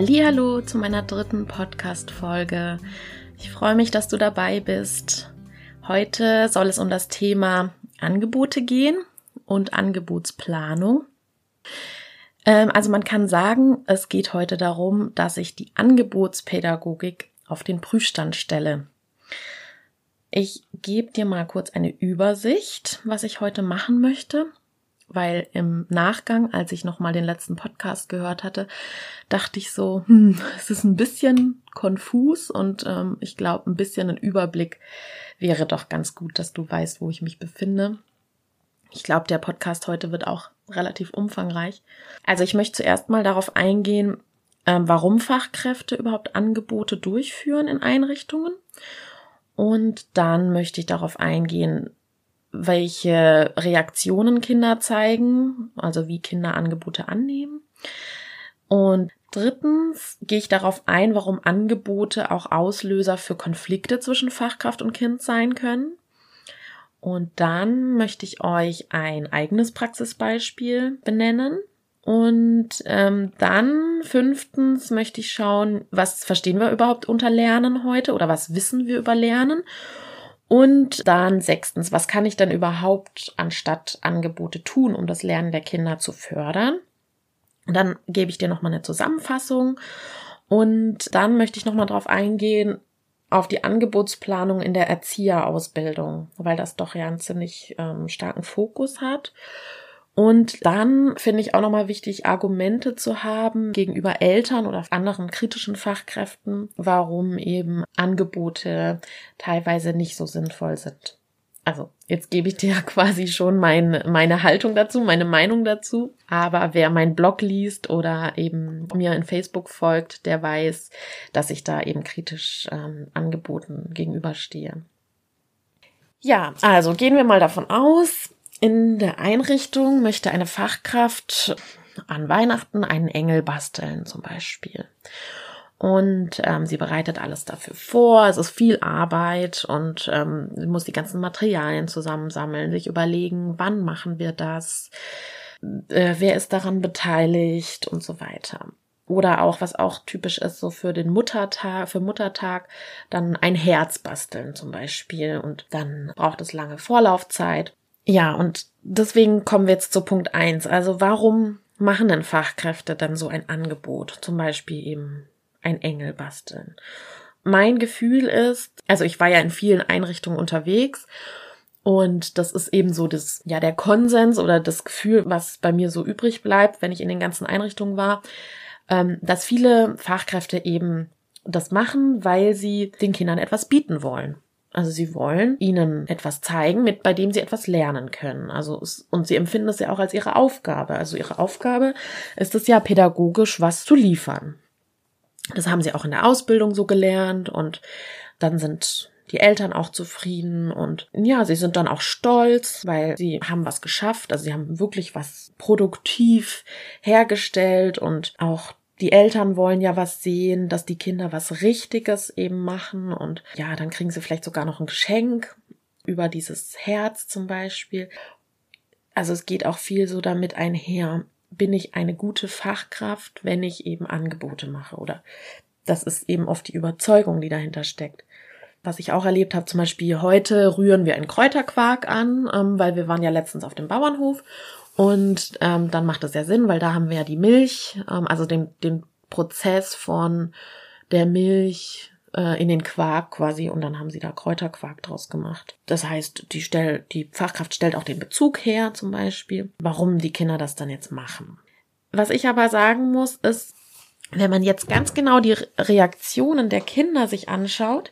Hallo zu meiner dritten Podcast Folge. Ich freue mich, dass du dabei bist. Heute soll es um das Thema Angebote gehen und Angebotsplanung. Ähm, also man kann sagen, es geht heute darum, dass ich die Angebotspädagogik auf den Prüfstand stelle. Ich gebe dir mal kurz eine Übersicht, was ich heute machen möchte, weil im Nachgang, als ich nochmal den letzten Podcast gehört hatte, dachte ich so, hm, es ist ein bisschen konfus und ähm, ich glaube, ein bisschen ein Überblick wäre doch ganz gut, dass du weißt, wo ich mich befinde. Ich glaube, der Podcast heute wird auch relativ umfangreich. Also ich möchte zuerst mal darauf eingehen, ähm, warum Fachkräfte überhaupt Angebote durchführen in Einrichtungen. Und dann möchte ich darauf eingehen, welche Reaktionen Kinder zeigen, also wie Kinder Angebote annehmen. Und drittens gehe ich darauf ein, warum Angebote auch Auslöser für Konflikte zwischen Fachkraft und Kind sein können. Und dann möchte ich euch ein eigenes Praxisbeispiel benennen. Und ähm, dann fünftens möchte ich schauen, was verstehen wir überhaupt unter Lernen heute oder was wissen wir über Lernen. Und dann sechstens, was kann ich denn überhaupt anstatt Angebote tun, um das Lernen der Kinder zu fördern? Und dann gebe ich dir nochmal eine Zusammenfassung. Und dann möchte ich nochmal drauf eingehen, auf die Angebotsplanung in der Erzieherausbildung, weil das doch ja einen ziemlich ähm, starken Fokus hat. Und dann finde ich auch nochmal wichtig, Argumente zu haben gegenüber Eltern oder anderen kritischen Fachkräften, warum eben Angebote teilweise nicht so sinnvoll sind also jetzt gebe ich dir ja quasi schon mein, meine Haltung dazu, meine Meinung dazu. Aber wer meinen Blog liest oder eben mir in Facebook folgt, der weiß, dass ich da eben kritisch ähm, Angeboten gegenüberstehe. Ja, also gehen wir mal davon aus, in der Einrichtung möchte eine Fachkraft an Weihnachten einen Engel basteln zum Beispiel und ähm, sie bereitet alles dafür vor. Es ist viel Arbeit und ähm, sie muss die ganzen Materialien zusammensammeln, sich überlegen, wann machen wir das, äh, wer ist daran beteiligt und so weiter. Oder auch, was auch typisch ist, so für den Muttertag, für Muttertag, dann ein Herz basteln zum Beispiel. Und dann braucht es lange Vorlaufzeit. Ja, und deswegen kommen wir jetzt zu Punkt eins. Also warum machen denn Fachkräfte dann so ein Angebot? Zum Beispiel eben ein Engel basteln. Mein Gefühl ist, also ich war ja in vielen Einrichtungen unterwegs und das ist eben so das, ja, der Konsens oder das Gefühl, was bei mir so übrig bleibt, wenn ich in den ganzen Einrichtungen war, ähm, dass viele Fachkräfte eben das machen, weil sie den Kindern etwas bieten wollen. Also sie wollen ihnen etwas zeigen, mit bei dem sie etwas lernen können. Also und sie empfinden es ja auch als ihre Aufgabe. Also ihre Aufgabe ist es ja pädagogisch was zu liefern. Das haben sie auch in der Ausbildung so gelernt und dann sind die Eltern auch zufrieden und ja, sie sind dann auch stolz, weil sie haben was geschafft, also sie haben wirklich was produktiv hergestellt und auch die Eltern wollen ja was sehen, dass die Kinder was Richtiges eben machen und ja, dann kriegen sie vielleicht sogar noch ein Geschenk über dieses Herz zum Beispiel. Also es geht auch viel so damit einher, bin ich eine gute Fachkraft, wenn ich eben Angebote mache oder das ist eben oft die Überzeugung, die dahinter steckt. Was ich auch erlebt habe, zum Beispiel heute rühren wir einen Kräuterquark an, ähm, weil wir waren ja letztens auf dem Bauernhof und ähm, dann macht es ja Sinn, weil da haben wir ja die Milch, ähm, also den, den Prozess von der Milch äh, in den Quark quasi und dann haben sie da Kräuterquark draus gemacht. Das heißt, die, stell, die Fachkraft stellt auch den Bezug her zum Beispiel, warum die Kinder das dann jetzt machen. Was ich aber sagen muss, ist, wenn man jetzt ganz genau die Reaktionen der Kinder sich anschaut,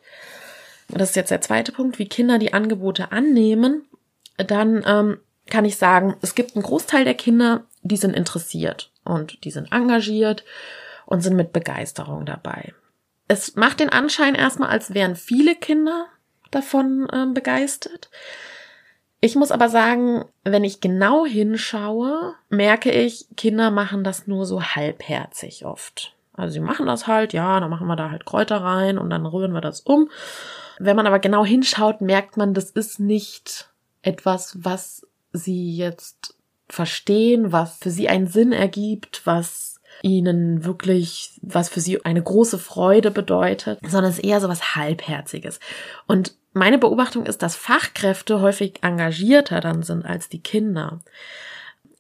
das ist jetzt der zweite Punkt, wie Kinder die Angebote annehmen, dann ähm, kann ich sagen, es gibt einen Großteil der Kinder, die sind interessiert und die sind engagiert und sind mit Begeisterung dabei. es macht den Anschein erstmal, als wären viele Kinder davon äh, begeistert. Ich muss aber sagen, wenn ich genau hinschaue, merke ich, Kinder machen das nur so halbherzig oft. Also sie machen das halt, ja, dann machen wir da halt Kräuter rein und dann rühren wir das um. Wenn man aber genau hinschaut, merkt man, das ist nicht etwas, was sie jetzt verstehen, was für sie einen Sinn ergibt, was ihnen wirklich, was für sie eine große Freude bedeutet, sondern es ist eher so was Halbherziges. Und meine Beobachtung ist, dass Fachkräfte häufig engagierter dann sind als die Kinder.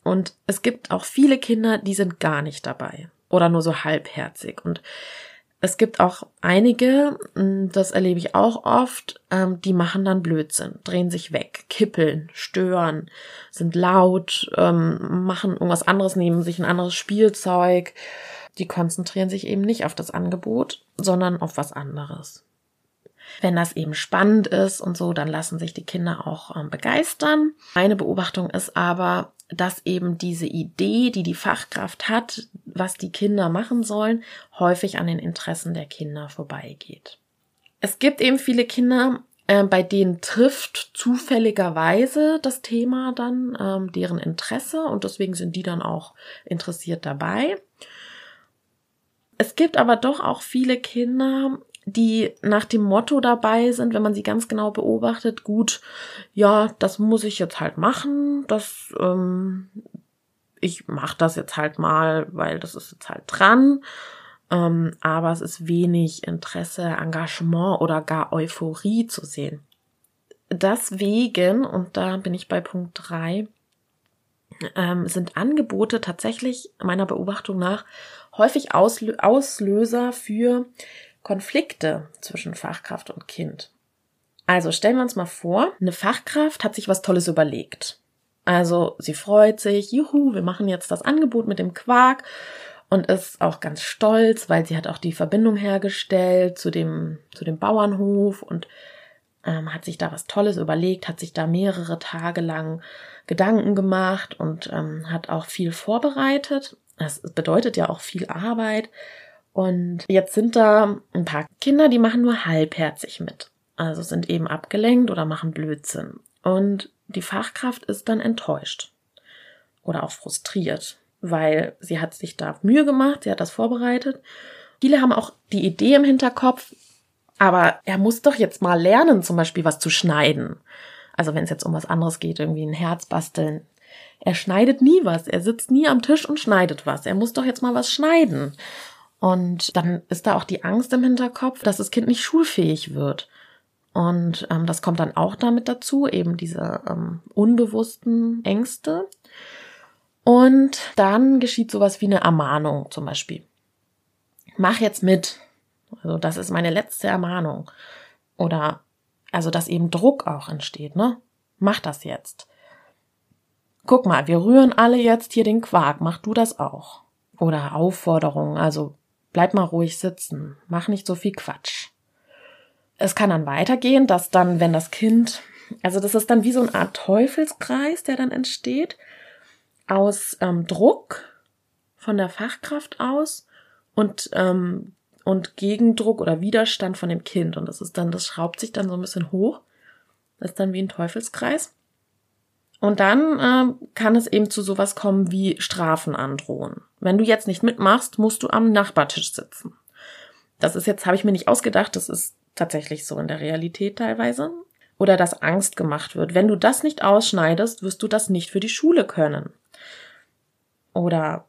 Und es gibt auch viele Kinder, die sind gar nicht dabei oder nur so halbherzig. Und es gibt auch einige, hm, das erlebe ich auch oft, ähm, die machen dann Blödsinn, drehen sich weg, kippeln, stören, sind laut, ähm, machen irgendwas anderes, nehmen sich ein anderes Spielzeug. Die konzentrieren sich eben nicht auf das Angebot, sondern auf was anderes. Wenn das eben spannend ist und so, dann lassen sich die Kinder auch ähm, begeistern. Meine Beobachtung ist aber, dass eben diese Idee, die die Fachkraft hat, was die Kinder machen sollen, häufig an den Interessen der Kinder vorbeigeht. Es gibt eben viele Kinder, äh, bei denen trifft zufälligerweise das Thema dann ähm, deren Interesse und deswegen sind die dann auch interessiert dabei. Es gibt aber doch auch viele Kinder, die nach dem Motto dabei sind, wenn man sie ganz genau beobachtet, gut, ja, das muss ich jetzt halt machen, das, ähm, ich mache das jetzt halt mal, weil das ist jetzt halt dran. Ähm, aber es ist wenig Interesse, Engagement oder gar Euphorie zu sehen. Deswegen, und da bin ich bei Punkt drei, ähm, sind Angebote tatsächlich meiner Beobachtung nach häufig Auslö Auslöser für Konflikte zwischen Fachkraft und Kind. Also stellen wir uns mal vor, eine Fachkraft hat sich was Tolles überlegt. Also sie freut sich, juhu, wir machen jetzt das Angebot mit dem Quark und ist auch ganz stolz, weil sie hat auch die Verbindung hergestellt zu dem, zu dem Bauernhof und ähm, hat sich da was Tolles überlegt, hat sich da mehrere Tage lang Gedanken gemacht und ähm, hat auch viel vorbereitet. Das bedeutet ja auch viel Arbeit. Und jetzt sind da ein paar Kinder, die machen nur halbherzig mit. Also sind eben abgelenkt oder machen Blödsinn. Und die Fachkraft ist dann enttäuscht oder auch frustriert, weil sie hat sich da Mühe gemacht, sie hat das vorbereitet. Viele haben auch die Idee im Hinterkopf, aber er muss doch jetzt mal lernen, zum Beispiel was zu schneiden. Also wenn es jetzt um was anderes geht, irgendwie ein Herz basteln. Er schneidet nie was. Er sitzt nie am Tisch und schneidet was. Er muss doch jetzt mal was schneiden. Und dann ist da auch die Angst im Hinterkopf, dass das Kind nicht schulfähig wird. Und ähm, das kommt dann auch damit dazu, eben diese ähm, unbewussten Ängste. Und dann geschieht sowas wie eine Ermahnung zum Beispiel. Mach jetzt mit. Also das ist meine letzte Ermahnung. Oder also dass eben Druck auch entsteht, ne? Mach das jetzt. Guck mal, wir rühren alle jetzt hier den Quark, mach du das auch. Oder Aufforderungen, also bleib mal ruhig sitzen, mach nicht so viel Quatsch. Es kann dann weitergehen, dass dann, wenn das Kind, also das ist dann wie so eine Art Teufelskreis, der dann entsteht, aus ähm, Druck von der Fachkraft aus und, ähm, und Gegendruck oder Widerstand von dem Kind. Und das ist dann, das schraubt sich dann so ein bisschen hoch. Das ist dann wie ein Teufelskreis. Und dann äh, kann es eben zu sowas kommen wie Strafen androhen. Wenn du jetzt nicht mitmachst, musst du am Nachbartisch sitzen. Das ist jetzt, habe ich mir nicht ausgedacht, das ist tatsächlich so in der Realität teilweise. Oder dass Angst gemacht wird. Wenn du das nicht ausschneidest, wirst du das nicht für die Schule können. Oder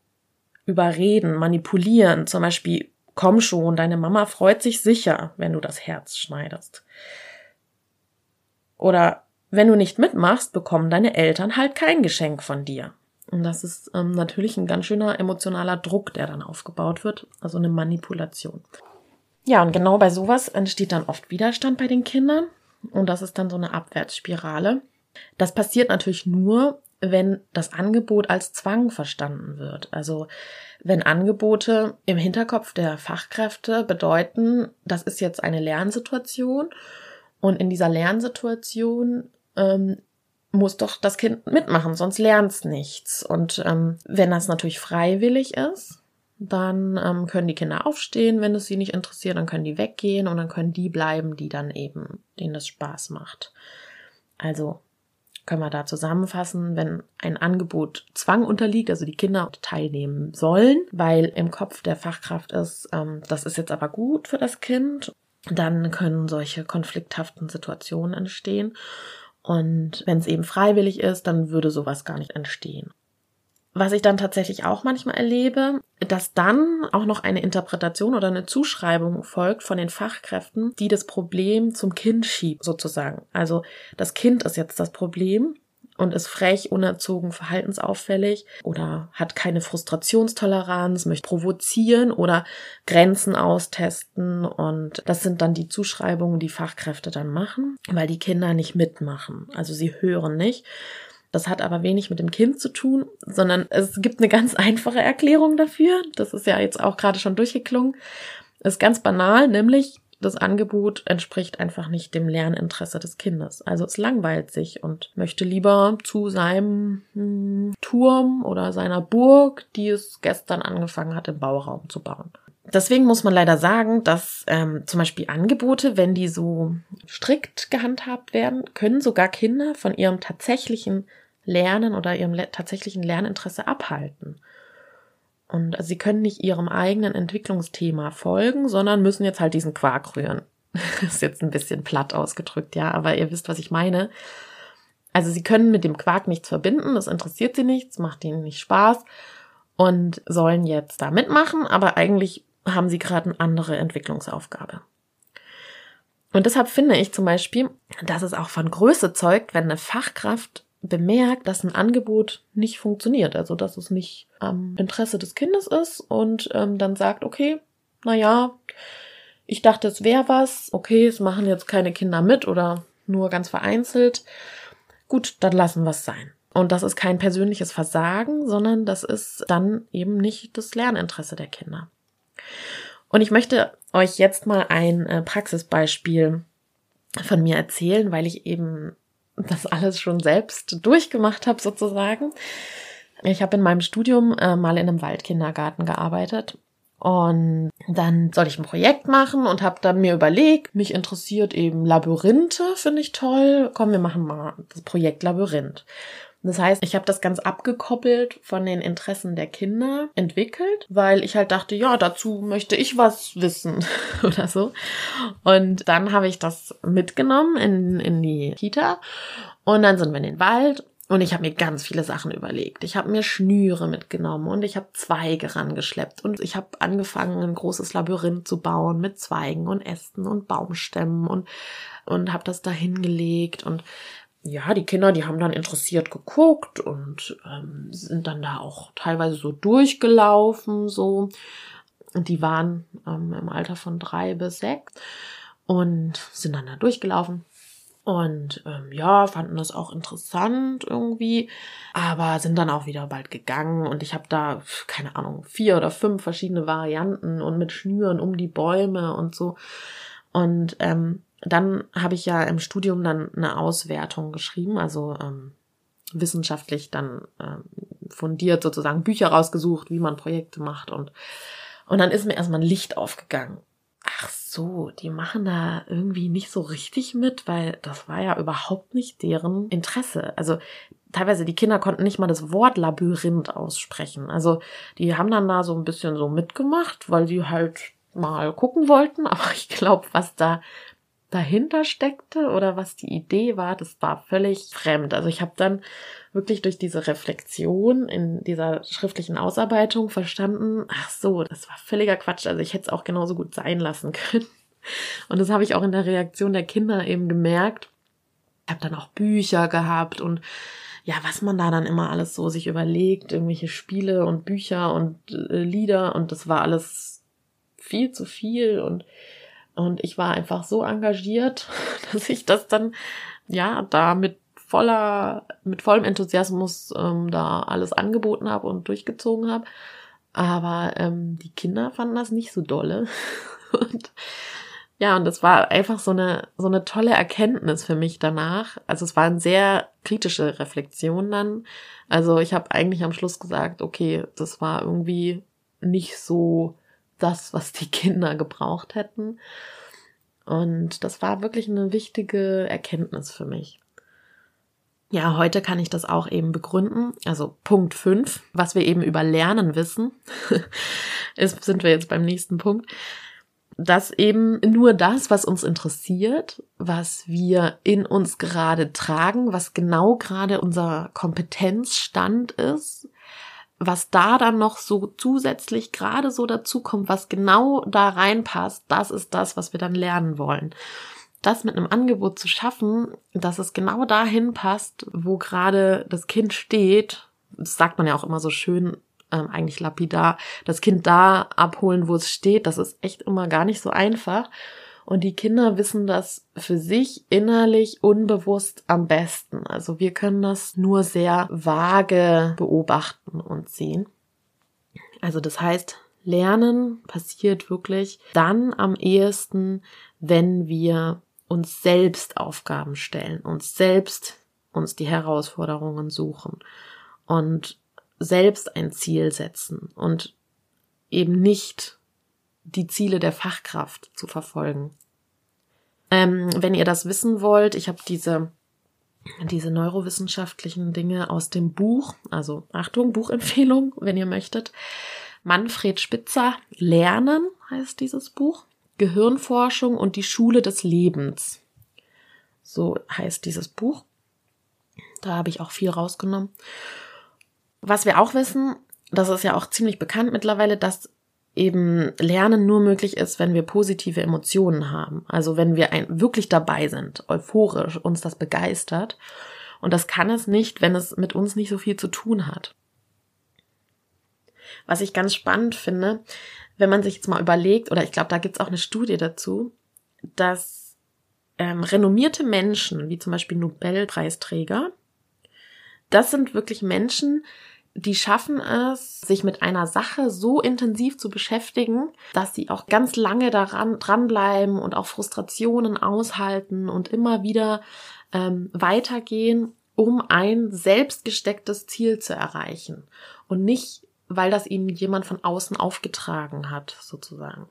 überreden, manipulieren, zum Beispiel, komm schon, deine Mama freut sich sicher, wenn du das Herz schneidest. Oder wenn du nicht mitmachst, bekommen deine Eltern halt kein Geschenk von dir. Und das ist ähm, natürlich ein ganz schöner emotionaler Druck, der dann aufgebaut wird, also eine Manipulation. Ja, und genau bei sowas entsteht dann oft Widerstand bei den Kindern und das ist dann so eine Abwärtsspirale. Das passiert natürlich nur, wenn das Angebot als Zwang verstanden wird. Also wenn Angebote im Hinterkopf der Fachkräfte bedeuten, das ist jetzt eine Lernsituation und in dieser Lernsituation ähm, muss doch das Kind mitmachen, sonst lernt es nichts. Und ähm, wenn das natürlich freiwillig ist, dann ähm, können die Kinder aufstehen, wenn es sie nicht interessiert, dann können die weggehen und dann können die bleiben, die dann eben, denen das Spaß macht. Also können wir da zusammenfassen, wenn ein Angebot Zwang unterliegt, also die Kinder teilnehmen sollen, weil im Kopf der Fachkraft ist, ähm, das ist jetzt aber gut für das Kind, dann können solche konflikthaften Situationen entstehen. Und wenn es eben freiwillig ist, dann würde sowas gar nicht entstehen. Was ich dann tatsächlich auch manchmal erlebe, dass dann auch noch eine Interpretation oder eine Zuschreibung folgt von den Fachkräften, die das Problem zum Kind schiebt, sozusagen. Also das Kind ist jetzt das Problem und ist frech, unerzogen, verhaltensauffällig oder hat keine Frustrationstoleranz, möchte provozieren oder Grenzen austesten. Und das sind dann die Zuschreibungen, die Fachkräfte dann machen, weil die Kinder nicht mitmachen. Also sie hören nicht. Das hat aber wenig mit dem Kind zu tun, sondern es gibt eine ganz einfache Erklärung dafür. Das ist ja jetzt auch gerade schon durchgeklungen. Ist ganz banal, nämlich das Angebot entspricht einfach nicht dem Lerninteresse des Kindes. Also es langweilt sich und möchte lieber zu seinem hm, Turm oder seiner Burg, die es gestern angefangen hat, im Bauraum zu bauen. Deswegen muss man leider sagen, dass ähm, zum Beispiel Angebote, wenn die so strikt gehandhabt werden, können sogar Kinder von ihrem tatsächlichen Lernen oder ihrem tatsächlichen Lerninteresse abhalten. Und sie können nicht ihrem eigenen Entwicklungsthema folgen, sondern müssen jetzt halt diesen Quark rühren. Ist jetzt ein bisschen platt ausgedrückt, ja, aber ihr wisst, was ich meine. Also sie können mit dem Quark nichts verbinden, das interessiert sie nichts, macht ihnen nicht Spaß und sollen jetzt da mitmachen, aber eigentlich haben sie gerade eine andere Entwicklungsaufgabe. Und deshalb finde ich zum Beispiel, dass es auch von Größe zeugt, wenn eine Fachkraft bemerkt, dass ein Angebot nicht funktioniert, also dass es nicht am Interesse des Kindes ist und ähm, dann sagt, okay, na ja, ich dachte, es wäre was, okay, es machen jetzt keine Kinder mit oder nur ganz vereinzelt. Gut, dann lassen wir es sein. Und das ist kein persönliches Versagen, sondern das ist dann eben nicht das Lerninteresse der Kinder. Und ich möchte euch jetzt mal ein äh, Praxisbeispiel von mir erzählen, weil ich eben das alles schon selbst durchgemacht habe sozusagen. Ich habe in meinem Studium äh, mal in einem Waldkindergarten gearbeitet und dann soll ich ein Projekt machen und habe dann mir überlegt, mich interessiert eben Labyrinthe, finde ich toll. Komm, wir machen mal das Projekt Labyrinth. Das heißt, ich habe das ganz abgekoppelt von den Interessen der Kinder entwickelt, weil ich halt dachte, ja, dazu möchte ich was wissen oder so. Und dann habe ich das mitgenommen in, in die Kita und dann sind wir in den Wald und ich habe mir ganz viele Sachen überlegt. Ich habe mir Schnüre mitgenommen und ich habe Zweige rangeschleppt und ich habe angefangen, ein großes Labyrinth zu bauen mit Zweigen und Ästen und Baumstämmen und und habe das da hingelegt und ja, die Kinder, die haben dann interessiert geguckt und ähm, sind dann da auch teilweise so durchgelaufen, so. Und die waren ähm, im Alter von drei bis sechs und sind dann da durchgelaufen. Und ähm, ja, fanden das auch interessant irgendwie, aber sind dann auch wieder bald gegangen. Und ich habe da, keine Ahnung, vier oder fünf verschiedene Varianten und mit Schnüren um die Bäume und so. Und ähm, dann habe ich ja im Studium dann eine Auswertung geschrieben, also ähm, wissenschaftlich dann ähm, fundiert sozusagen Bücher rausgesucht, wie man Projekte macht und und dann ist mir erstmal ein Licht aufgegangen. Ach so, die machen da irgendwie nicht so richtig mit, weil das war ja überhaupt nicht deren Interesse. Also teilweise die Kinder konnten nicht mal das Wort Labyrinth aussprechen. Also die haben dann da so ein bisschen so mitgemacht, weil die halt mal gucken wollten, aber ich glaube, was da dahinter steckte oder was die Idee war, das war völlig fremd. Also ich habe dann wirklich durch diese Reflexion in dieser schriftlichen Ausarbeitung verstanden, ach so, das war völliger Quatsch. Also ich hätte es auch genauso gut sein lassen können. Und das habe ich auch in der Reaktion der Kinder eben gemerkt. Ich habe dann auch Bücher gehabt und ja, was man da dann immer alles so sich überlegt, irgendwelche Spiele und Bücher und äh, Lieder und das war alles viel zu viel und und ich war einfach so engagiert, dass ich das dann, ja, da mit voller, mit vollem Enthusiasmus ähm, da alles angeboten habe und durchgezogen habe. Aber ähm, die Kinder fanden das nicht so dolle. und ja, und das war einfach so eine, so eine tolle Erkenntnis für mich danach. Also es war eine sehr kritische Reflexion dann. Also ich habe eigentlich am Schluss gesagt, okay, das war irgendwie nicht so das, was die Kinder gebraucht hätten. Und das war wirklich eine wichtige Erkenntnis für mich. Ja, heute kann ich das auch eben begründen. Also Punkt 5, was wir eben über Lernen wissen, ist, sind wir jetzt beim nächsten Punkt, dass eben nur das, was uns interessiert, was wir in uns gerade tragen, was genau gerade unser Kompetenzstand ist, was da dann noch so zusätzlich gerade so dazu kommt, was genau da reinpasst, das ist das, was wir dann lernen wollen. Das mit einem Angebot zu schaffen, dass es genau dahin passt, wo gerade das Kind steht, das sagt man ja auch immer so schön, ähm, eigentlich lapidar, das Kind da abholen, wo es steht, das ist echt immer gar nicht so einfach. Und die Kinder wissen das für sich innerlich unbewusst am besten. Also wir können das nur sehr vage beobachten und sehen. Also das heißt, Lernen passiert wirklich dann am ehesten, wenn wir uns selbst Aufgaben stellen, uns selbst uns die Herausforderungen suchen und selbst ein Ziel setzen und eben nicht die Ziele der Fachkraft zu verfolgen. Ähm, wenn ihr das wissen wollt, ich habe diese diese neurowissenschaftlichen Dinge aus dem Buch, also Achtung, Buchempfehlung, wenn ihr möchtet. Manfred Spitzer, Lernen heißt dieses Buch. Gehirnforschung und die Schule des Lebens. So heißt dieses Buch. Da habe ich auch viel rausgenommen. Was wir auch wissen, das ist ja auch ziemlich bekannt mittlerweile, dass eben Lernen nur möglich ist, wenn wir positive Emotionen haben. Also wenn wir ein, wirklich dabei sind, euphorisch, uns das begeistert. Und das kann es nicht, wenn es mit uns nicht so viel zu tun hat. Was ich ganz spannend finde, wenn man sich jetzt mal überlegt, oder ich glaube, da gibt es auch eine Studie dazu, dass ähm, renommierte Menschen, wie zum Beispiel Nobelpreisträger, das sind wirklich Menschen, die schaffen es, sich mit einer Sache so intensiv zu beschäftigen, dass sie auch ganz lange daran dranbleiben und auch Frustrationen aushalten und immer wieder ähm, weitergehen, um ein selbstgestecktes Ziel zu erreichen und nicht, weil das ihnen jemand von außen aufgetragen hat, sozusagen.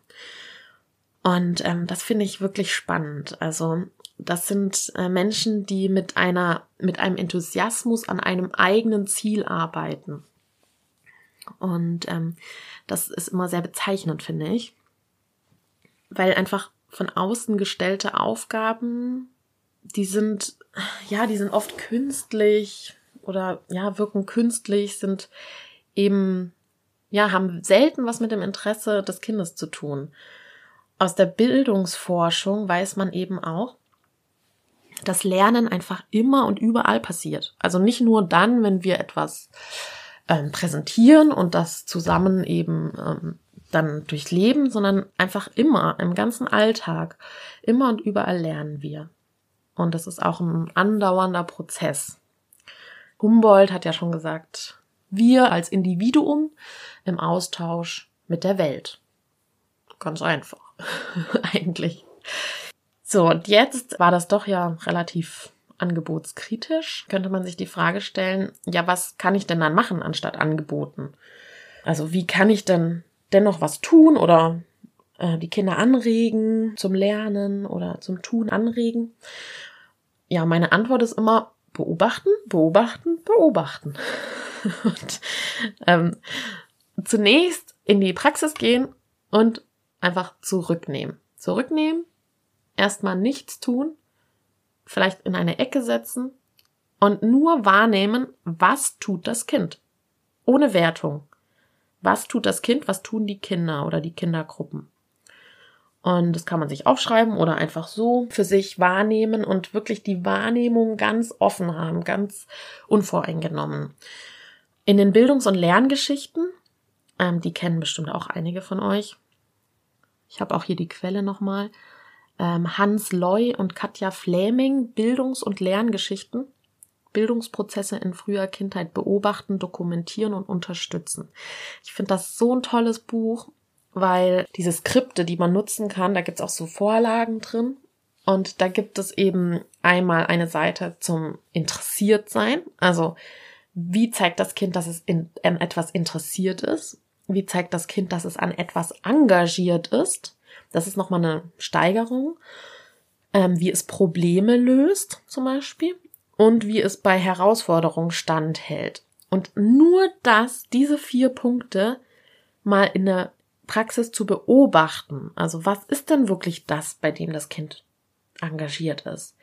Und ähm, das finde ich wirklich spannend. Also das sind äh, Menschen, die mit einer, mit einem Enthusiasmus an einem eigenen Ziel arbeiten. Und ähm, das ist immer sehr bezeichnend, finde ich. Weil einfach von außen gestellte Aufgaben, die sind, ja, die sind oft künstlich oder ja, wirken künstlich, sind eben, ja, haben selten was mit dem Interesse des Kindes zu tun. Aus der Bildungsforschung weiß man eben auch, dass Lernen einfach immer und überall passiert. Also nicht nur dann, wenn wir etwas ähm, präsentieren und das zusammen eben ähm, dann durchleben, sondern einfach immer im ganzen Alltag, immer und überall lernen wir. Und das ist auch ein andauernder Prozess. Humboldt hat ja schon gesagt, wir als Individuum im Austausch mit der Welt. Ganz einfach, eigentlich. So, und jetzt war das doch ja relativ angebotskritisch. Könnte man sich die Frage stellen, ja, was kann ich denn dann machen anstatt angeboten? Also wie kann ich denn dennoch was tun oder äh, die Kinder anregen zum Lernen oder zum Tun anregen? Ja, meine Antwort ist immer beobachten, beobachten, beobachten. und ähm, zunächst in die Praxis gehen und einfach zurücknehmen. Zurücknehmen, erstmal nichts tun, vielleicht in eine Ecke setzen und nur wahrnehmen, was tut das Kind. Ohne Wertung. Was tut das Kind, was tun die Kinder oder die Kindergruppen. Und das kann man sich aufschreiben oder einfach so für sich wahrnehmen und wirklich die Wahrnehmung ganz offen haben, ganz unvoreingenommen. In den Bildungs- und Lerngeschichten, ähm, die kennen bestimmt auch einige von euch. Ich habe auch hier die Quelle nochmal Hans Loy und Katja Fläming Bildungs- und Lerngeschichten. Bildungsprozesse in früher Kindheit beobachten, dokumentieren und unterstützen. Ich finde das so ein tolles Buch, weil diese Skripte, die man nutzen kann, da gibt's auch so Vorlagen drin. Und da gibt es eben einmal eine Seite zum Interessiertsein. Also, wie zeigt das Kind, dass es in, in etwas interessiert ist? wie zeigt das Kind, dass es an etwas engagiert ist. Das ist nochmal eine Steigerung. Ähm, wie es Probleme löst, zum Beispiel. Und wie es bei Herausforderungen standhält. Und nur das, diese vier Punkte mal in der Praxis zu beobachten. Also was ist denn wirklich das, bei dem das Kind engagiert ist?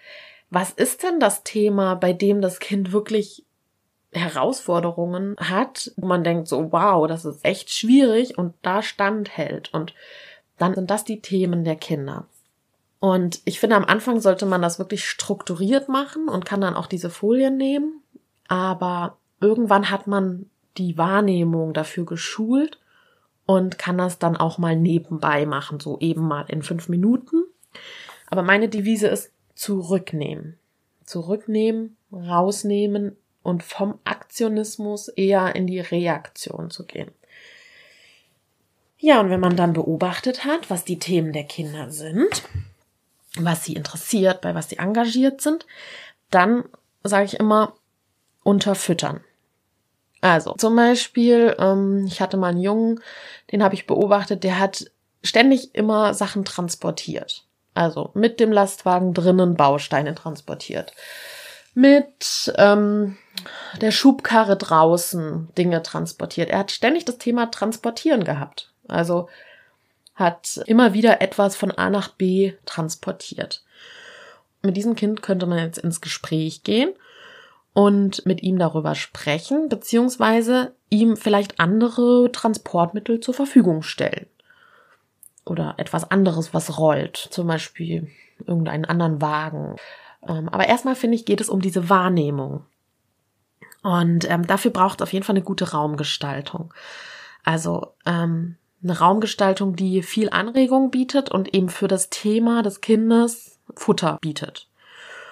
Was ist denn das Thema, bei dem das Kind wirklich Herausforderungen hat, wo man denkt so, wow, das ist echt schwierig und da standhält. Und dann sind das die Themen der Kinder. Und ich finde, am Anfang sollte man das wirklich strukturiert machen und kann dann auch diese Folien nehmen. Aber irgendwann hat man die Wahrnehmung dafür geschult und kann das dann auch mal nebenbei machen, so eben mal in fünf Minuten. Aber meine Devise ist zurücknehmen. Zurücknehmen, rausnehmen und vom Aktionismus eher in die Reaktion zu gehen. Ja, und wenn man dann beobachtet hat, was die Themen der Kinder sind, was sie interessiert, bei was sie engagiert sind, dann sage ich immer unterfüttern. Also zum Beispiel, ähm, ich hatte mal einen Jungen, den habe ich beobachtet, der hat ständig immer Sachen transportiert. Also mit dem Lastwagen drinnen Bausteine transportiert. Mit ähm, der Schubkarre draußen Dinge transportiert. Er hat ständig das Thema Transportieren gehabt. Also hat immer wieder etwas von A nach B transportiert. Mit diesem Kind könnte man jetzt ins Gespräch gehen und mit ihm darüber sprechen, beziehungsweise ihm vielleicht andere Transportmittel zur Verfügung stellen. Oder etwas anderes, was rollt, zum Beispiel irgendeinen anderen Wagen. Ähm, aber erstmal finde ich, geht es um diese Wahrnehmung. Und ähm, dafür braucht es auf jeden Fall eine gute Raumgestaltung. Also ähm, eine Raumgestaltung, die viel Anregung bietet und eben für das Thema des Kindes Futter bietet.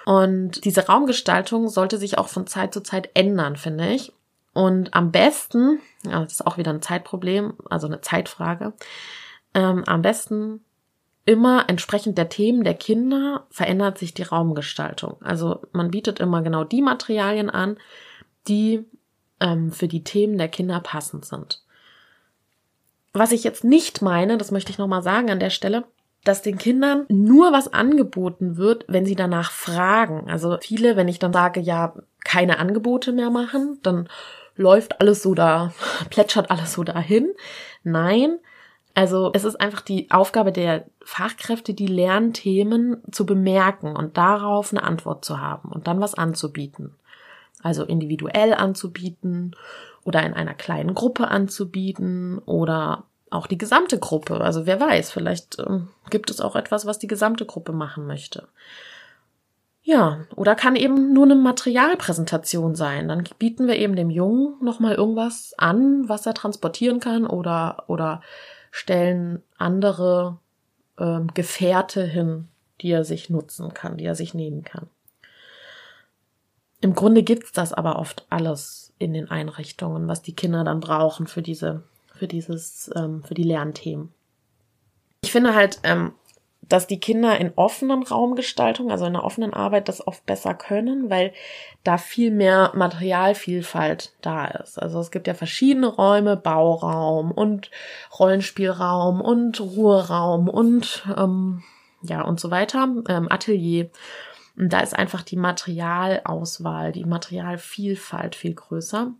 Und diese Raumgestaltung sollte sich auch von Zeit zu Zeit ändern, finde ich. Und am besten, ja, das ist auch wieder ein Zeitproblem, also eine Zeitfrage, ähm, am besten immer entsprechend der Themen der Kinder verändert sich die Raumgestaltung. Also man bietet immer genau die Materialien an, die ähm, für die Themen der Kinder passend sind. Was ich jetzt nicht meine, das möchte ich nochmal sagen an der Stelle, dass den Kindern nur was angeboten wird, wenn sie danach fragen. Also viele, wenn ich dann sage, ja, keine Angebote mehr machen, dann läuft alles so da, plätschert alles so dahin. Nein, also es ist einfach die Aufgabe der Fachkräfte, die Lernthemen zu bemerken und darauf eine Antwort zu haben und dann was anzubieten. Also individuell anzubieten oder in einer kleinen Gruppe anzubieten oder auch die gesamte Gruppe. Also wer weiß, vielleicht ähm, gibt es auch etwas, was die gesamte Gruppe machen möchte. Ja, oder kann eben nur eine Materialpräsentation sein. Dann bieten wir eben dem Jungen nochmal irgendwas an, was er transportieren kann oder, oder stellen andere ähm, Gefährte hin, die er sich nutzen kann, die er sich nehmen kann. Im Grunde gibt's das aber oft alles in den Einrichtungen, was die Kinder dann brauchen für diese für dieses, ähm, für die Lernthemen. Ich finde halt, ähm, dass die Kinder in offenen Raumgestaltung, also in einer offenen Arbeit, das oft besser können, weil da viel mehr Materialvielfalt da ist. Also es gibt ja verschiedene Räume, Bauraum und Rollenspielraum und Ruheraum und ähm, ja und so weiter, ähm, Atelier. Und da ist einfach die Materialauswahl, die Materialvielfalt viel größer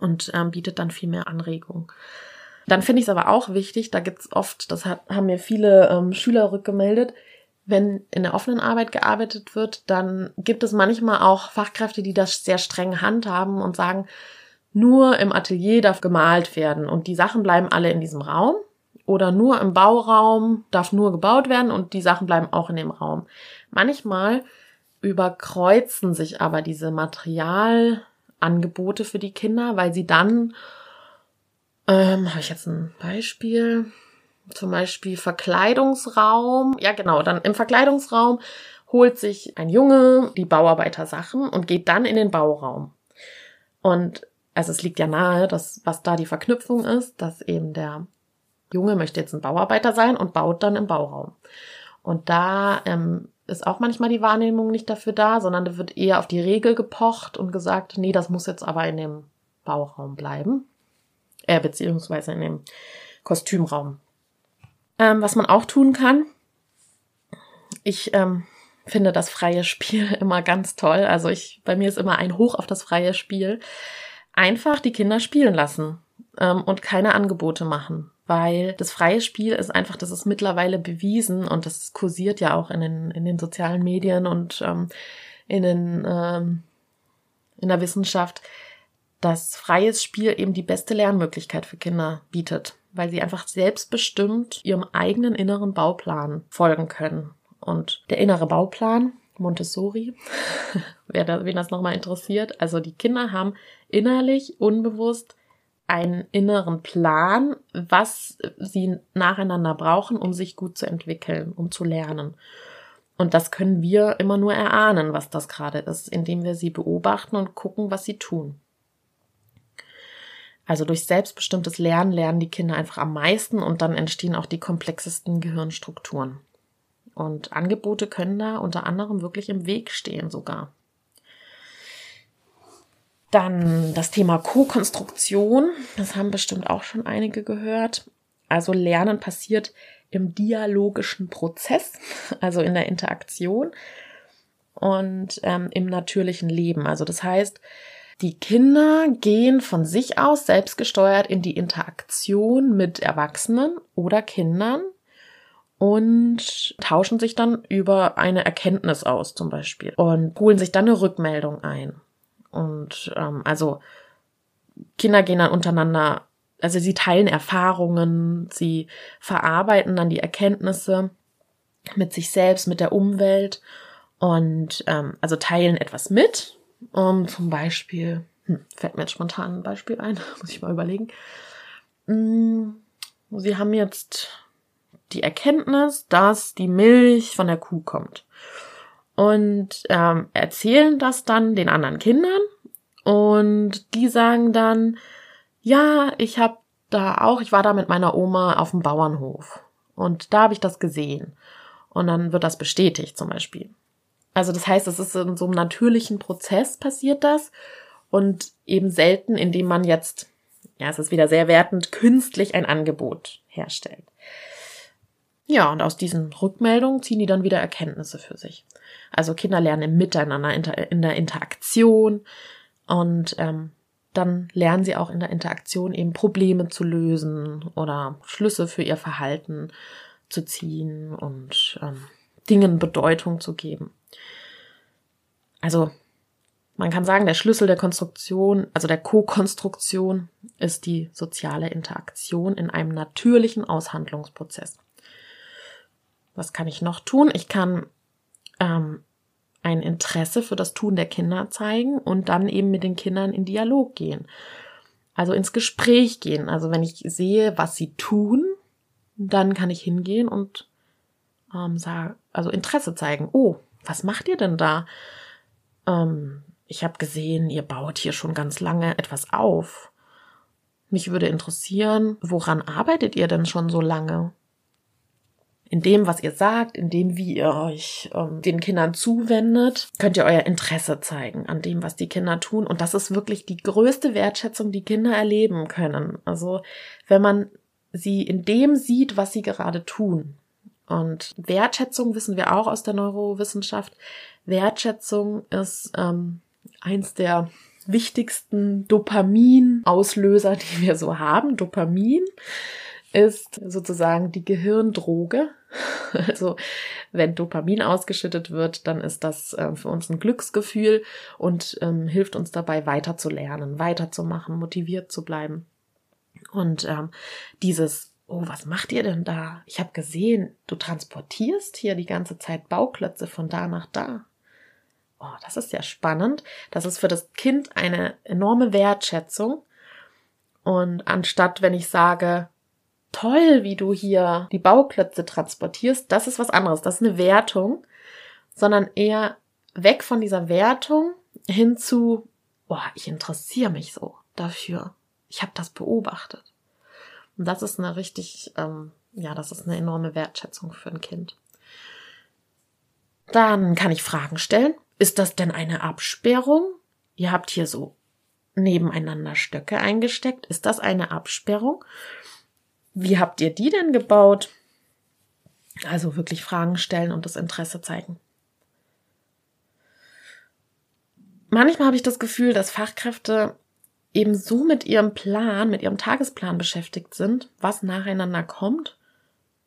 und ähm, bietet dann viel mehr Anregung. Dann finde ich es aber auch wichtig, da gibt's oft, das hat, haben mir viele ähm, Schüler rückgemeldet, wenn in der offenen Arbeit gearbeitet wird, dann gibt es manchmal auch Fachkräfte, die das sehr streng handhaben und sagen, nur im Atelier darf gemalt werden und die Sachen bleiben alle in diesem Raum oder nur im Bauraum darf nur gebaut werden und die Sachen bleiben auch in dem Raum. Manchmal überkreuzen sich aber diese Material Angebote für die Kinder, weil sie dann, ähm, habe ich jetzt ein Beispiel, zum Beispiel Verkleidungsraum, ja genau, dann im Verkleidungsraum holt sich ein Junge die Bauarbeitersachen und geht dann in den Bauraum. Und also es liegt ja nahe, dass was da die Verknüpfung ist, dass eben der Junge möchte jetzt ein Bauarbeiter sein und baut dann im Bauraum. Und da ähm, ist auch manchmal die Wahrnehmung nicht dafür da, sondern da wird eher auf die Regel gepocht und gesagt, nee, das muss jetzt aber in dem Bauraum bleiben. äh, beziehungsweise in dem Kostümraum. Ähm, was man auch tun kann, ich ähm, finde das freie Spiel immer ganz toll. Also ich, bei mir ist immer ein Hoch auf das freie Spiel. Einfach die Kinder spielen lassen ähm, und keine Angebote machen. Weil das freie Spiel ist einfach, das ist mittlerweile bewiesen und das kursiert ja auch in den, in den sozialen Medien und ähm, in, den, ähm, in der Wissenschaft, dass freies Spiel eben die beste Lernmöglichkeit für Kinder bietet, weil sie einfach selbstbestimmt ihrem eigenen inneren Bauplan folgen können. Und der innere Bauplan, Montessori, wer da, wen das nochmal interessiert, also die Kinder haben innerlich, unbewusst einen inneren Plan, was sie nacheinander brauchen, um sich gut zu entwickeln, um zu lernen. Und das können wir immer nur erahnen, was das gerade ist, indem wir sie beobachten und gucken, was sie tun. Also durch selbstbestimmtes Lernen lernen die Kinder einfach am meisten und dann entstehen auch die komplexesten Gehirnstrukturen. Und Angebote können da unter anderem wirklich im Weg stehen sogar. Dann das Thema Co-Konstruktion. Das haben bestimmt auch schon einige gehört. Also Lernen passiert im dialogischen Prozess, also in der Interaktion und ähm, im natürlichen Leben. Also das heißt, die Kinder gehen von sich aus selbstgesteuert in die Interaktion mit Erwachsenen oder Kindern und tauschen sich dann über eine Erkenntnis aus zum Beispiel und holen sich dann eine Rückmeldung ein. Und ähm, also Kinder gehen dann untereinander, also sie teilen Erfahrungen, sie verarbeiten dann die Erkenntnisse mit sich selbst, mit der Umwelt und ähm, also teilen etwas mit. Um, zum Beispiel, hm, fällt mir jetzt spontan ein Beispiel ein, muss ich mal überlegen. Hm, sie haben jetzt die Erkenntnis, dass die Milch von der Kuh kommt. Und ähm, erzählen das dann den anderen Kindern und die sagen dann, ja, ich habe da auch, ich war da mit meiner Oma auf dem Bauernhof und da habe ich das gesehen. Und dann wird das bestätigt zum Beispiel. Also das heißt, es ist in so einem natürlichen Prozess passiert das und eben selten, indem man jetzt, ja, es ist wieder sehr wertend, künstlich ein Angebot herstellt. Ja, und aus diesen Rückmeldungen ziehen die dann wieder Erkenntnisse für sich. Also Kinder lernen im Miteinander, in der Interaktion und ähm, dann lernen sie auch in der Interaktion eben Probleme zu lösen oder Schlüsse für ihr Verhalten zu ziehen und ähm, Dingen Bedeutung zu geben. Also man kann sagen, der Schlüssel der Konstruktion, also der Co-Konstruktion, ist die soziale Interaktion in einem natürlichen Aushandlungsprozess. Was kann ich noch tun? Ich kann ähm, ein Interesse für das Tun der Kinder zeigen und dann eben mit den Kindern in Dialog gehen. Also ins Gespräch gehen. Also wenn ich sehe, was sie tun, dann kann ich hingehen und ähm, sage, also Interesse zeigen. Oh, was macht ihr denn da? Ähm, ich habe gesehen, ihr baut hier schon ganz lange etwas auf. Mich würde interessieren, woran arbeitet ihr denn schon so lange? In dem, was ihr sagt, in dem, wie ihr euch ähm, den Kindern zuwendet, könnt ihr euer Interesse zeigen an dem, was die Kinder tun. Und das ist wirklich die größte Wertschätzung, die Kinder erleben können. Also wenn man sie in dem sieht, was sie gerade tun. Und Wertschätzung wissen wir auch aus der Neurowissenschaft. Wertschätzung ist ähm, eins der wichtigsten Dopamin-Auslöser, die wir so haben. Dopamin ist sozusagen die Gehirndroge. Also wenn Dopamin ausgeschüttet wird, dann ist das äh, für uns ein Glücksgefühl und ähm, hilft uns dabei weiterzulernen, weiterzumachen, motiviert zu bleiben. Und ähm, dieses, oh, was macht ihr denn da? Ich habe gesehen, du transportierst hier die ganze Zeit Bauklötze von da nach da. Oh, das ist ja spannend. Das ist für das Kind eine enorme Wertschätzung. Und anstatt, wenn ich sage, toll, wie du hier die Bauklötze transportierst, das ist was anderes, das ist eine Wertung, sondern eher weg von dieser Wertung hin zu, boah, ich interessiere mich so dafür. Ich habe das beobachtet. Und das ist eine richtig, ähm, ja, das ist eine enorme Wertschätzung für ein Kind. Dann kann ich Fragen stellen. Ist das denn eine Absperrung? Ihr habt hier so nebeneinander Stöcke eingesteckt? Ist das eine Absperrung? Wie habt ihr die denn gebaut? Also wirklich Fragen stellen und das Interesse zeigen. Manchmal habe ich das Gefühl, dass Fachkräfte eben so mit ihrem Plan, mit ihrem Tagesplan beschäftigt sind, was nacheinander kommt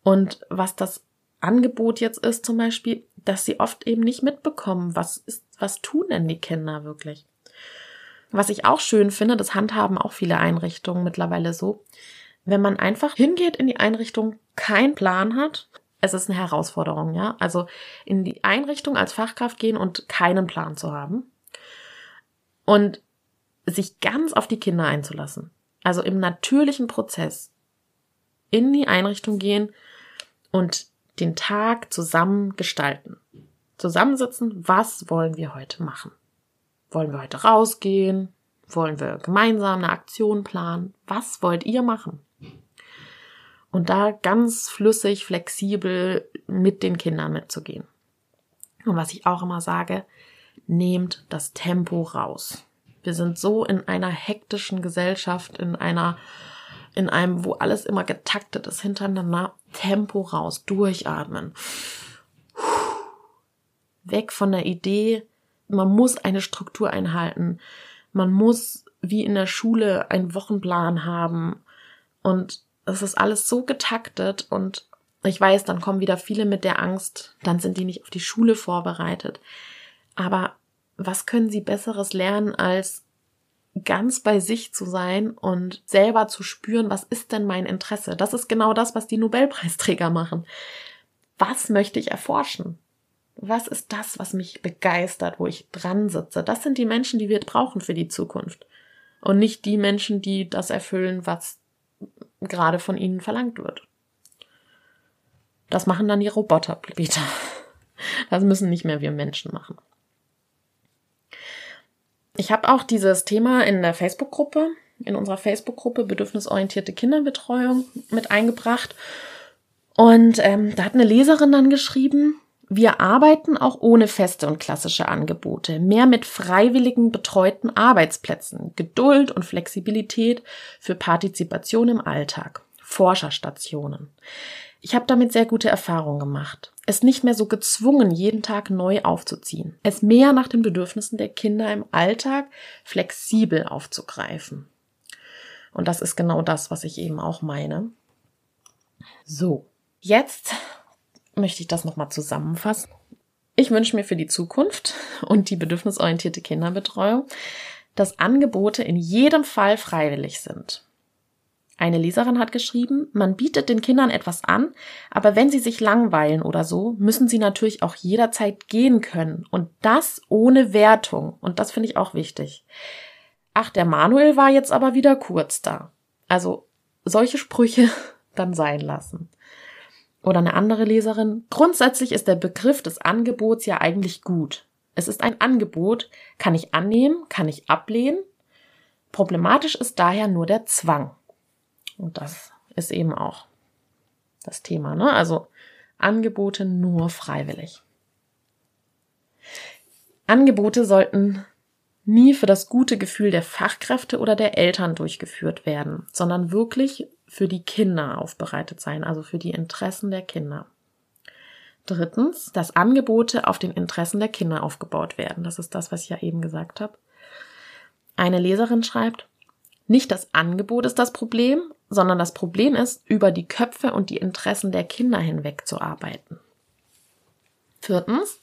und was das Angebot jetzt ist zum Beispiel, dass sie oft eben nicht mitbekommen, was ist, was tun denn die Kinder wirklich. Was ich auch schön finde, das handhaben auch viele Einrichtungen mittlerweile so, wenn man einfach hingeht in die Einrichtung, keinen Plan hat, es ist eine Herausforderung, ja. Also in die Einrichtung als Fachkraft gehen und keinen Plan zu haben. Und sich ganz auf die Kinder einzulassen. Also im natürlichen Prozess in die Einrichtung gehen und den Tag zusammen gestalten. Zusammensitzen, was wollen wir heute machen? Wollen wir heute rausgehen? Wollen wir gemeinsam eine Aktion planen? Was wollt ihr machen? Und da ganz flüssig, flexibel mit den Kindern mitzugehen. Und was ich auch immer sage, nehmt das Tempo raus. Wir sind so in einer hektischen Gesellschaft, in einer, in einem, wo alles immer getaktet ist, hintereinander. Tempo raus, durchatmen. Weg von der Idee, man muss eine Struktur einhalten. Man muss wie in der Schule einen Wochenplan haben. Und es ist alles so getaktet und ich weiß, dann kommen wieder viele mit der Angst, dann sind die nicht auf die Schule vorbereitet. Aber was können sie besseres lernen, als ganz bei sich zu sein und selber zu spüren, was ist denn mein Interesse? Das ist genau das, was die Nobelpreisträger machen. Was möchte ich erforschen? Was ist das, was mich begeistert, wo ich dran sitze? Das sind die Menschen, die wir brauchen für die Zukunft. Und nicht die Menschen, die das erfüllen, was gerade von ihnen verlangt wird. Das machen dann die Roboter später. Das müssen nicht mehr wir Menschen machen. Ich habe auch dieses Thema in der Facebook-Gruppe, in unserer Facebook-Gruppe Bedürfnisorientierte Kinderbetreuung mit eingebracht. Und ähm, da hat eine Leserin dann geschrieben, wir arbeiten auch ohne feste und klassische Angebote, mehr mit freiwilligen betreuten Arbeitsplätzen, Geduld und Flexibilität für Partizipation im Alltag, Forscherstationen. Ich habe damit sehr gute Erfahrungen gemacht. Es nicht mehr so gezwungen, jeden Tag neu aufzuziehen. Es mehr nach den Bedürfnissen der Kinder im Alltag flexibel aufzugreifen. Und das ist genau das, was ich eben auch meine. So, jetzt möchte ich das nochmal zusammenfassen. Ich wünsche mir für die Zukunft und die bedürfnisorientierte Kinderbetreuung, dass Angebote in jedem Fall freiwillig sind. Eine Leserin hat geschrieben, man bietet den Kindern etwas an, aber wenn sie sich langweilen oder so, müssen sie natürlich auch jederzeit gehen können und das ohne Wertung. Und das finde ich auch wichtig. Ach, der Manuel war jetzt aber wieder kurz da. Also solche Sprüche dann sein lassen. Oder eine andere Leserin, grundsätzlich ist der Begriff des Angebots ja eigentlich gut. Es ist ein Angebot, kann ich annehmen, kann ich ablehnen. Problematisch ist daher nur der Zwang. Und das ist eben auch das Thema, ne? Also Angebote nur freiwillig. Angebote sollten nie für das gute Gefühl der Fachkräfte oder der Eltern durchgeführt werden, sondern wirklich für die Kinder aufbereitet sein, also für die Interessen der Kinder. Drittens, dass Angebote auf den Interessen der Kinder aufgebaut werden. Das ist das, was ich ja eben gesagt habe. Eine Leserin schreibt, nicht das Angebot ist das Problem, sondern das Problem ist, über die Köpfe und die Interessen der Kinder hinweg zu arbeiten. Viertens,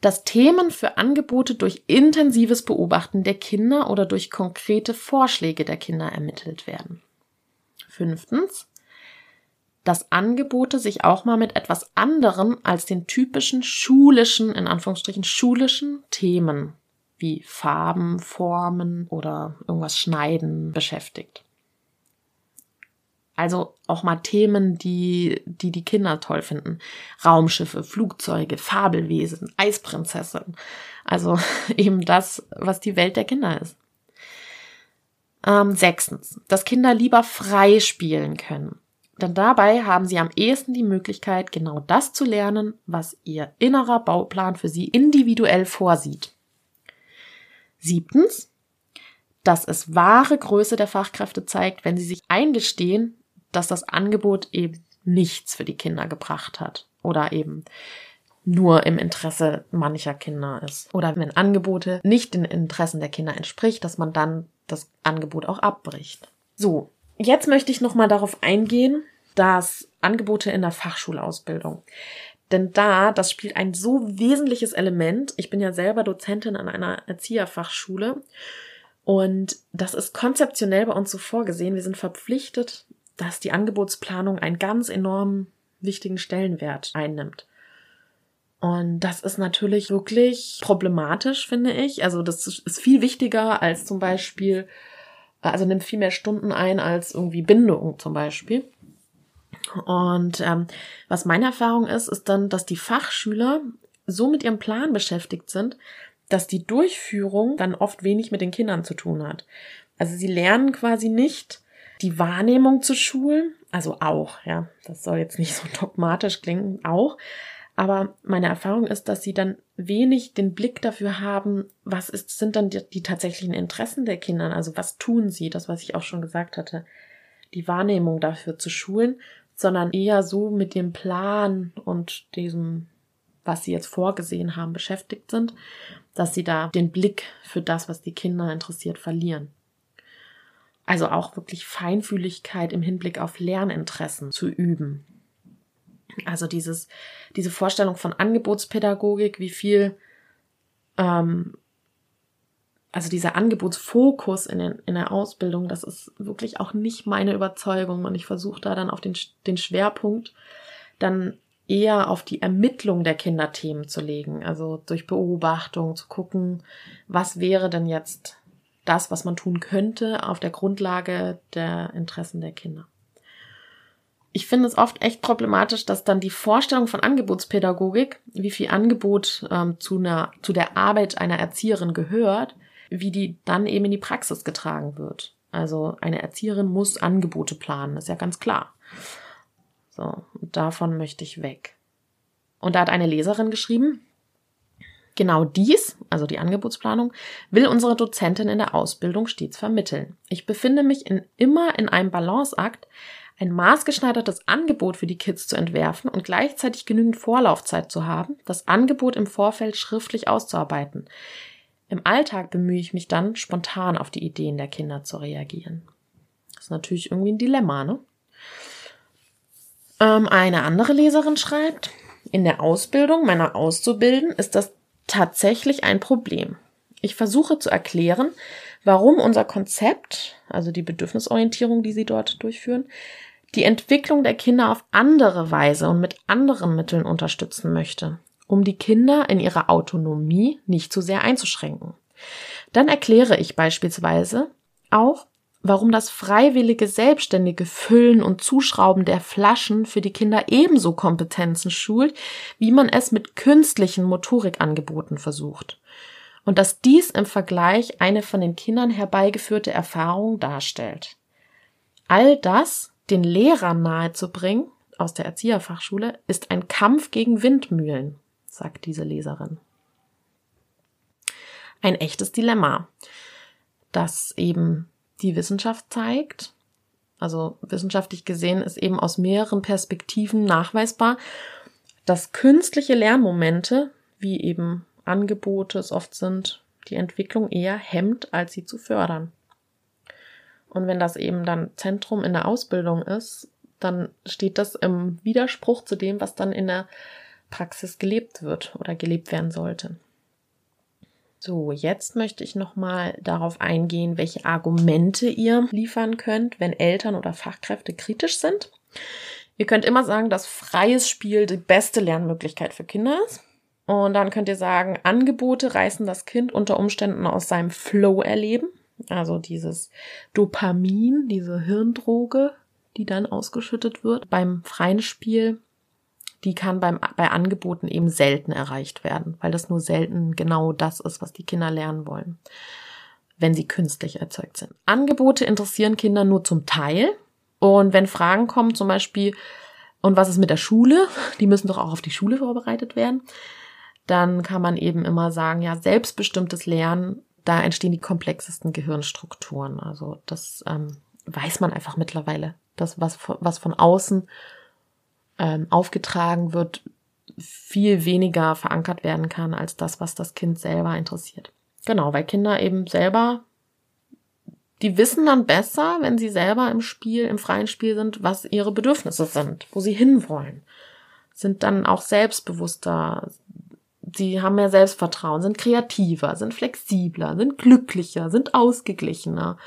dass Themen für Angebote durch intensives Beobachten der Kinder oder durch konkrete Vorschläge der Kinder ermittelt werden. Fünftens, dass Angebote sich auch mal mit etwas anderem als den typischen schulischen, in Anführungsstrichen schulischen Themen wie Farben, Formen oder irgendwas schneiden beschäftigt. Also auch mal Themen, die, die die Kinder toll finden. Raumschiffe, Flugzeuge, Fabelwesen, Eisprinzessin. Also eben das, was die Welt der Kinder ist. Ähm, sechstens, dass Kinder lieber frei spielen können. Denn dabei haben sie am ehesten die Möglichkeit, genau das zu lernen, was ihr innerer Bauplan für sie individuell vorsieht. Siebtens, dass es wahre Größe der Fachkräfte zeigt, wenn sie sich eingestehen, dass das Angebot eben nichts für die Kinder gebracht hat oder eben nur im Interesse mancher Kinder ist. Oder wenn Angebote nicht den Interessen der Kinder entspricht, dass man dann das Angebot auch abbricht. So, jetzt möchte ich nochmal darauf eingehen, dass Angebote in der Fachschulausbildung. Denn da, das spielt ein so wesentliches Element. Ich bin ja selber Dozentin an einer Erzieherfachschule und das ist konzeptionell bei uns so vorgesehen. Wir sind verpflichtet, dass die Angebotsplanung einen ganz enorm wichtigen Stellenwert einnimmt. Und das ist natürlich wirklich problematisch, finde ich. Also das ist viel wichtiger als zum Beispiel, also nimmt viel mehr Stunden ein als irgendwie Bindung zum Beispiel. Und ähm, was meine Erfahrung ist, ist dann, dass die Fachschüler so mit ihrem Plan beschäftigt sind, dass die Durchführung dann oft wenig mit den Kindern zu tun hat. Also sie lernen quasi nicht die Wahrnehmung zu schulen, also auch, ja, das soll jetzt nicht so dogmatisch klingen, auch, aber meine Erfahrung ist, dass sie dann wenig den Blick dafür haben, was ist, sind dann die, die tatsächlichen Interessen der Kinder, also was tun sie, das, was ich auch schon gesagt hatte, die Wahrnehmung dafür zu schulen, sondern eher so mit dem Plan und diesem, was sie jetzt vorgesehen haben, beschäftigt sind, dass sie da den Blick für das, was die Kinder interessiert, verlieren. Also auch wirklich Feinfühligkeit im Hinblick auf Lerninteressen zu üben. Also dieses, diese Vorstellung von Angebotspädagogik, wie viel, ähm, also dieser Angebotsfokus in, den, in der Ausbildung, das ist wirklich auch nicht meine Überzeugung. Und ich versuche da dann auf den, den Schwerpunkt dann eher auf die Ermittlung der Kinderthemen zu legen. Also durch Beobachtung zu gucken, was wäre denn jetzt das, was man tun könnte auf der Grundlage der Interessen der Kinder ich finde es oft echt problematisch, dass dann die Vorstellung von Angebotspädagogik, wie viel Angebot ähm, zu, einer, zu der Arbeit einer Erzieherin gehört, wie die dann eben in die Praxis getragen wird. Also eine Erzieherin muss Angebote planen, ist ja ganz klar. So, davon möchte ich weg. Und da hat eine Leserin geschrieben, Genau dies, also die Angebotsplanung, will unsere Dozentin in der Ausbildung stets vermitteln. Ich befinde mich in, immer in einem Balanceakt, ein maßgeschneidertes Angebot für die Kids zu entwerfen und gleichzeitig genügend Vorlaufzeit zu haben, das Angebot im Vorfeld schriftlich auszuarbeiten. Im Alltag bemühe ich mich dann, spontan auf die Ideen der Kinder zu reagieren. Das ist natürlich irgendwie ein Dilemma, ne? Ähm, eine andere Leserin schreibt, in der Ausbildung meiner Auszubildenden ist das tatsächlich ein Problem. Ich versuche zu erklären, warum unser Konzept, also die Bedürfnisorientierung, die sie dort durchführen, die Entwicklung der Kinder auf andere Weise und mit anderen Mitteln unterstützen möchte, um die Kinder in ihrer Autonomie nicht zu sehr einzuschränken. Dann erkläre ich beispielsweise auch, warum das freiwillige selbstständige Füllen und Zuschrauben der Flaschen für die Kinder ebenso Kompetenzen schult, wie man es mit künstlichen Motorikangeboten versucht. Und dass dies im Vergleich eine von den Kindern herbeigeführte Erfahrung darstellt. All das den Lehrern nahezubringen aus der Erzieherfachschule ist ein Kampf gegen Windmühlen, sagt diese Leserin. Ein echtes Dilemma, das eben die Wissenschaft zeigt. Also wissenschaftlich gesehen ist eben aus mehreren Perspektiven nachweisbar, dass künstliche Lernmomente, wie eben Angebote es oft sind, die Entwicklung eher hemmt, als sie zu fördern. Und wenn das eben dann Zentrum in der Ausbildung ist, dann steht das im Widerspruch zu dem, was dann in der Praxis gelebt wird oder gelebt werden sollte. So, jetzt möchte ich nochmal darauf eingehen, welche Argumente ihr liefern könnt, wenn Eltern oder Fachkräfte kritisch sind. Ihr könnt immer sagen, dass freies Spiel die beste Lernmöglichkeit für Kinder ist. Und dann könnt ihr sagen, Angebote reißen das Kind unter Umständen aus seinem Flow erleben. Also dieses Dopamin, diese Hirndroge, die dann ausgeschüttet wird beim freien Spiel, die kann beim, bei Angeboten eben selten erreicht werden, weil das nur selten genau das ist, was die Kinder lernen wollen, wenn sie künstlich erzeugt sind. Angebote interessieren Kinder nur zum Teil. Und wenn Fragen kommen, zum Beispiel, und was ist mit der Schule? Die müssen doch auch auf die Schule vorbereitet werden. Dann kann man eben immer sagen, ja, selbstbestimmtes Lernen da entstehen die komplexesten Gehirnstrukturen. Also das ähm, weiß man einfach mittlerweile. Das, was, was von außen ähm, aufgetragen wird, viel weniger verankert werden kann als das, was das Kind selber interessiert. Genau, weil Kinder eben selber, die wissen dann besser, wenn sie selber im Spiel, im freien Spiel sind, was ihre Bedürfnisse sind, wo sie hinwollen. Sind dann auch selbstbewusster, sie haben mehr Selbstvertrauen, sind kreativer, sind flexibler, sind glücklicher, sind ausgeglichener,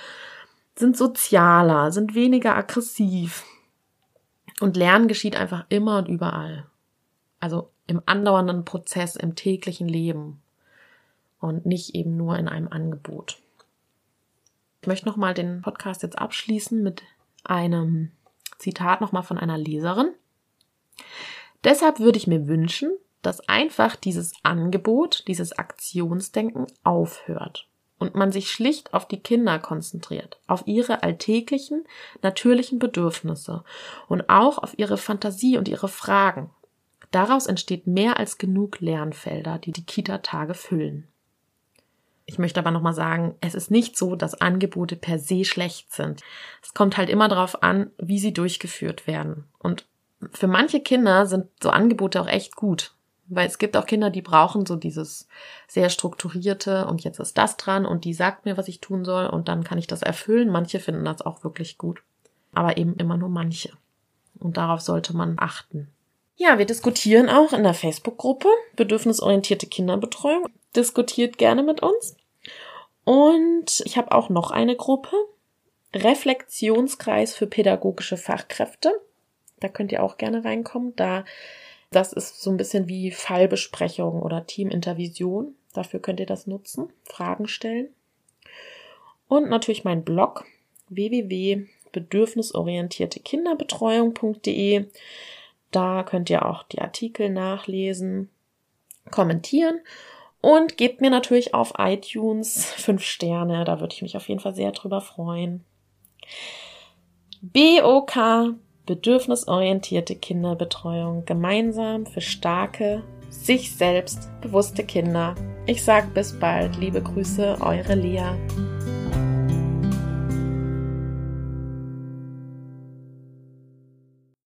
sind sozialer, sind weniger aggressiv. Und Lernen geschieht einfach immer und überall. Also im andauernden Prozess, im täglichen Leben und nicht eben nur in einem Angebot. Ich möchte nochmal den Podcast jetzt abschließen mit einem Zitat nochmal von einer Leserin. Deshalb würde ich mir wünschen, dass einfach dieses Angebot, dieses Aktionsdenken aufhört und man sich schlicht auf die Kinder konzentriert, auf ihre alltäglichen, natürlichen Bedürfnisse und auch auf ihre Fantasie und ihre Fragen. Daraus entsteht mehr als genug Lernfelder, die die Kita-Tage füllen. Ich möchte aber nochmal sagen, es ist nicht so, dass Angebote per se schlecht sind. Es kommt halt immer darauf an, wie sie durchgeführt werden. Und für manche Kinder sind so Angebote auch echt gut. Weil es gibt auch Kinder, die brauchen so dieses sehr strukturierte und jetzt ist das dran und die sagt mir, was ich tun soll und dann kann ich das erfüllen. Manche finden das auch wirklich gut. Aber eben immer nur manche. Und darauf sollte man achten. Ja, wir diskutieren auch in der Facebook-Gruppe Bedürfnisorientierte Kinderbetreuung. Diskutiert gerne mit uns. Und ich habe auch noch eine Gruppe, Reflexionskreis für pädagogische Fachkräfte. Da könnt ihr auch gerne reinkommen. Da das ist so ein bisschen wie Fallbesprechung oder Teamintervision. Dafür könnt ihr das nutzen, Fragen stellen. Und natürlich mein Blog www.bedürfnisorientiertekinderbetreuung.de. Da könnt ihr auch die Artikel nachlesen, kommentieren und gebt mir natürlich auf iTunes fünf Sterne. Da würde ich mich auf jeden Fall sehr drüber freuen. BOK bedürfnisorientierte Kinderbetreuung gemeinsam für starke, sich selbst bewusste Kinder. Ich sag bis bald, liebe Grüße, eure Lea.